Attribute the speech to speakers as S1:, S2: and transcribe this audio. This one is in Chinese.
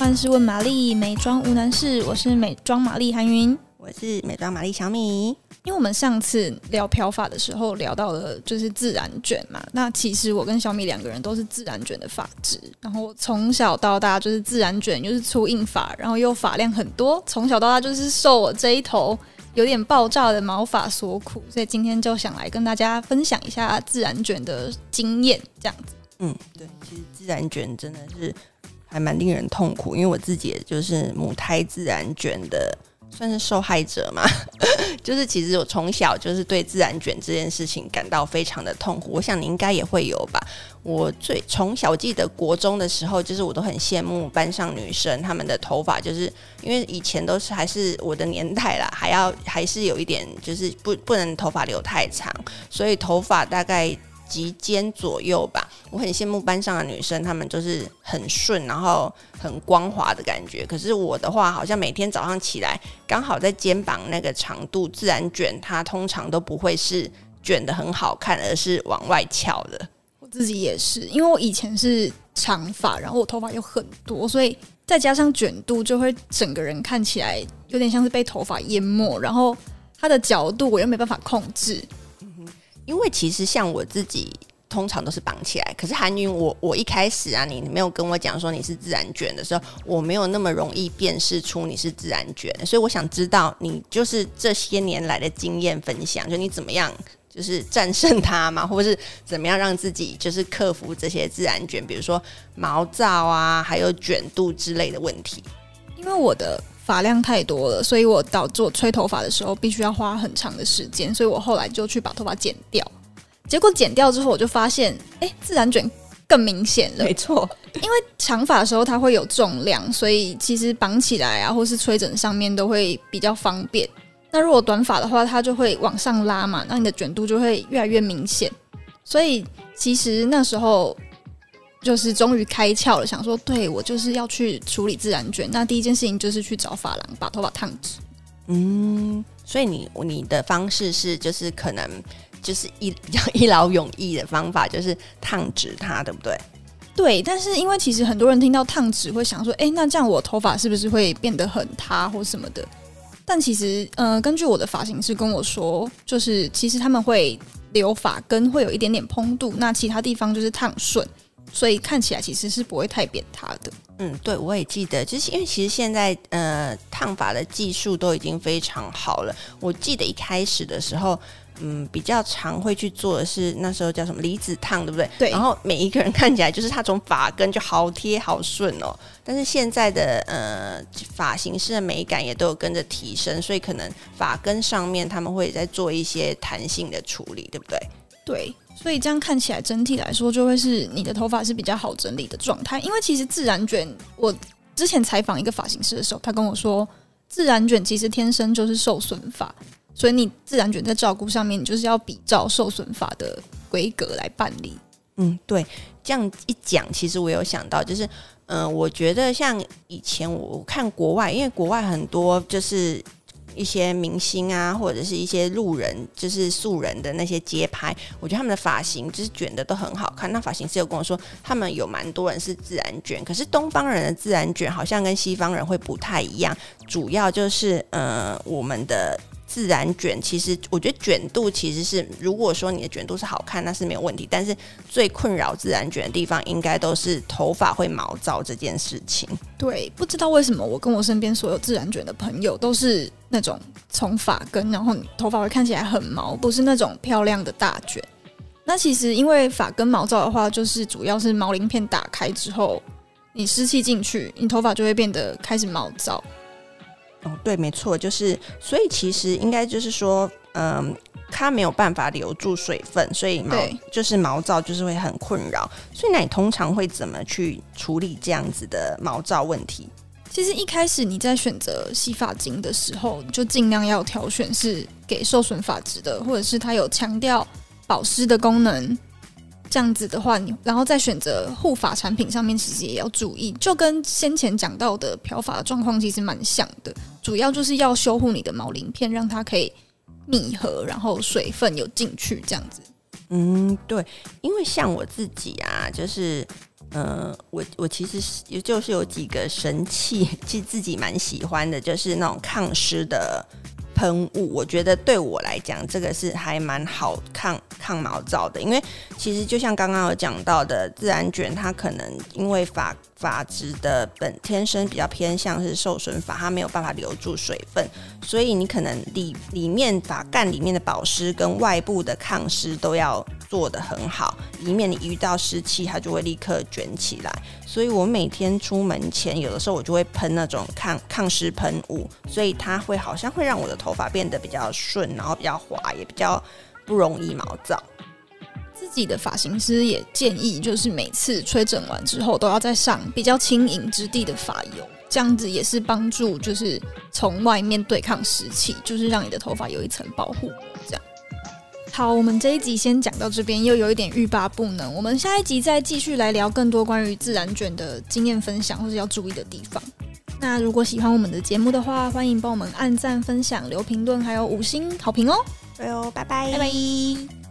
S1: 万事问玛丽，美妆无难事。我是美妆玛丽韩云，
S2: 我是美妆玛丽小米。
S1: 因为我们上次聊漂发的时候聊到了就是自然卷嘛，那其实我跟小米两个人都是自然卷的发质。然后从小到大就是自然卷，又是粗硬发，然后又发量很多，从小到大就是受我这一头有点爆炸的毛发所苦。所以今天就想来跟大家分享一下自然卷的经验，这样子。
S2: 嗯，对，其实自然卷真的是还蛮令人痛苦，因为我自己也就是母胎自然卷的，算是受害者嘛。就是其实我从小就是对自然卷这件事情感到非常的痛苦，我想你应该也会有吧。我最从小记得国中的时候，就是我都很羡慕班上女生，她们的头发就是因为以前都是还是我的年代啦，还要还是有一点就是不不能头发留太长，所以头发大概。及肩左右吧，我很羡慕班上的女生，她们就是很顺，然后很光滑的感觉。可是我的话，好像每天早上起来，刚好在肩膀那个长度自然卷，它通常都不会是卷得很好看，而是往外翘的。
S1: 我自己也是，因为我以前是长发，然后我头发又很多，所以再加上卷度，就会整个人看起来有点像是被头发淹没，然后它的角度我又没办法控制。
S2: 因为其实像我自己，通常都是绑起来。可是韩云，我我一开始啊，你没有跟我讲说你是自然卷的时候，我没有那么容易辨识出你是自然卷。所以我想知道你就是这些年来的经验分享，就你怎么样就是战胜它嘛，或者是怎么样让自己就是克服这些自然卷，比如说毛躁啊，还有卷度之类的问题。
S1: 因为我的。发量太多了，所以我导致我吹头发的时候必须要花很长的时间，所以我后来就去把头发剪掉。结果剪掉之后，我就发现，哎、欸，自然卷更明显了。
S2: 没错，
S1: 因为长发的时候它会有重量，所以其实绑起来啊，或是吹枕上面都会比较方便。那如果短发的话，它就会往上拉嘛，那你的卷度就会越来越明显。所以其实那时候。就是终于开窍了，想说，对，我就是要去处理自然卷。那第一件事情就是去找发廊把头发烫直。
S2: 嗯，所以你你的方式是就是可能就是一 比较一劳永逸的方法，就是烫直它，对不对？
S1: 对，但是因为其实很多人听到烫直会想说，哎，那这样我头发是不是会变得很塌或什么的？但其实，呃，根据我的发型师跟我说，就是其实他们会留发根会有一点点蓬度，那其他地方就是烫顺。所以看起来其实是不会太扁塌的。
S2: 嗯，对，我也记得，就是因为其实现在呃烫发的技术都已经非常好了。我记得一开始的时候，嗯，比较常会去做的是那时候叫什么离子烫，对不对？
S1: 对。
S2: 然后每一个人看起来就是他从发根就好贴好顺哦。但是现在的呃发型师的美感也都有跟着提升，所以可能发根上面他们会再做一些弹性的处理，对不对？
S1: 对。所以这样看起来，整体来说就会是你的头发是比较好整理的状态。因为其实自然卷，我之前采访一个发型师的时候，他跟我说，自然卷其实天生就是受损发，所以你自然卷在照顾上面，你就是要比照受损发的规格来办理。
S2: 嗯，对，这样一讲，其实我有想到，就是，嗯、我觉得像以前我看国外，因为国外很多就是。一些明星啊，或者是一些路人，就是素人的那些街拍，我觉得他们的发型就是卷的都很好看。那发型师有跟我说，他们有蛮多人是自然卷，可是东方人的自然卷好像跟西方人会不太一样，主要就是呃我们的。自然卷其实，我觉得卷度其实是，如果说你的卷度是好看，那是没有问题。但是最困扰自然卷的地方，应该都是头发会毛躁这件事情。
S1: 对，不知道为什么我跟我身边所有自然卷的朋友都是那种从发根，然后头发会看起来很毛，不是那种漂亮的大卷。那其实因为发根毛躁的话，就是主要是毛鳞片打开之后，你湿气进去，你头发就会变得开始毛躁。
S2: 哦，对，没错，就是，所以其实应该就是说，嗯，它没有办法留住水分，所以毛就是毛躁，就是会很困扰。所以那你通常会怎么去处理这样子的毛躁问题？
S1: 其实一开始你在选择洗发精的时候，就尽量要挑选是给受损发质的，或者是它有强调保湿的功能。这样子的话，你然后再选择护发产品上面，其实也要注意，就跟先前讲到的漂发状况其实蛮像的。主要就是要修护你的毛鳞片，让它可以密合，然后水分有进去，这样子。
S2: 嗯，对，因为像我自己啊，就是呃，我我其实是就是有几个神器，其实自己蛮喜欢的，就是那种抗湿的。喷雾，我觉得对我来讲，这个是还蛮好抗抗毛躁的，因为其实就像刚刚有讲到的，自然卷它可能因为发发质的本天生比较偏向是受损发，它没有办法留住水分，所以你可能里里面发干里面的保湿跟外部的抗湿都要做得很好，以免你遇到湿气，它就会立刻卷起来。所以我每天出门前，有的时候我就会喷那种抗抗湿喷雾，所以它会好像会让我的头发变得比较顺，然后比较滑，也比较不容易毛躁。
S1: 自己的发型师也建议，就是每次吹整完之后，都要再上比较轻盈质地的发油，这样子也是帮助，就是从外面对抗湿气，就是让你的头发有一层保护膜，这样。好，我们这一集先讲到这边，又有一点欲罢不能。我们下一集再继续来聊更多关于自然卷的经验分享，或者要注意的地方。那如果喜欢我们的节目的话，欢迎帮我们按赞、分享、留评论，还有五星好评哦。
S2: 对哦，拜拜，
S1: 拜拜。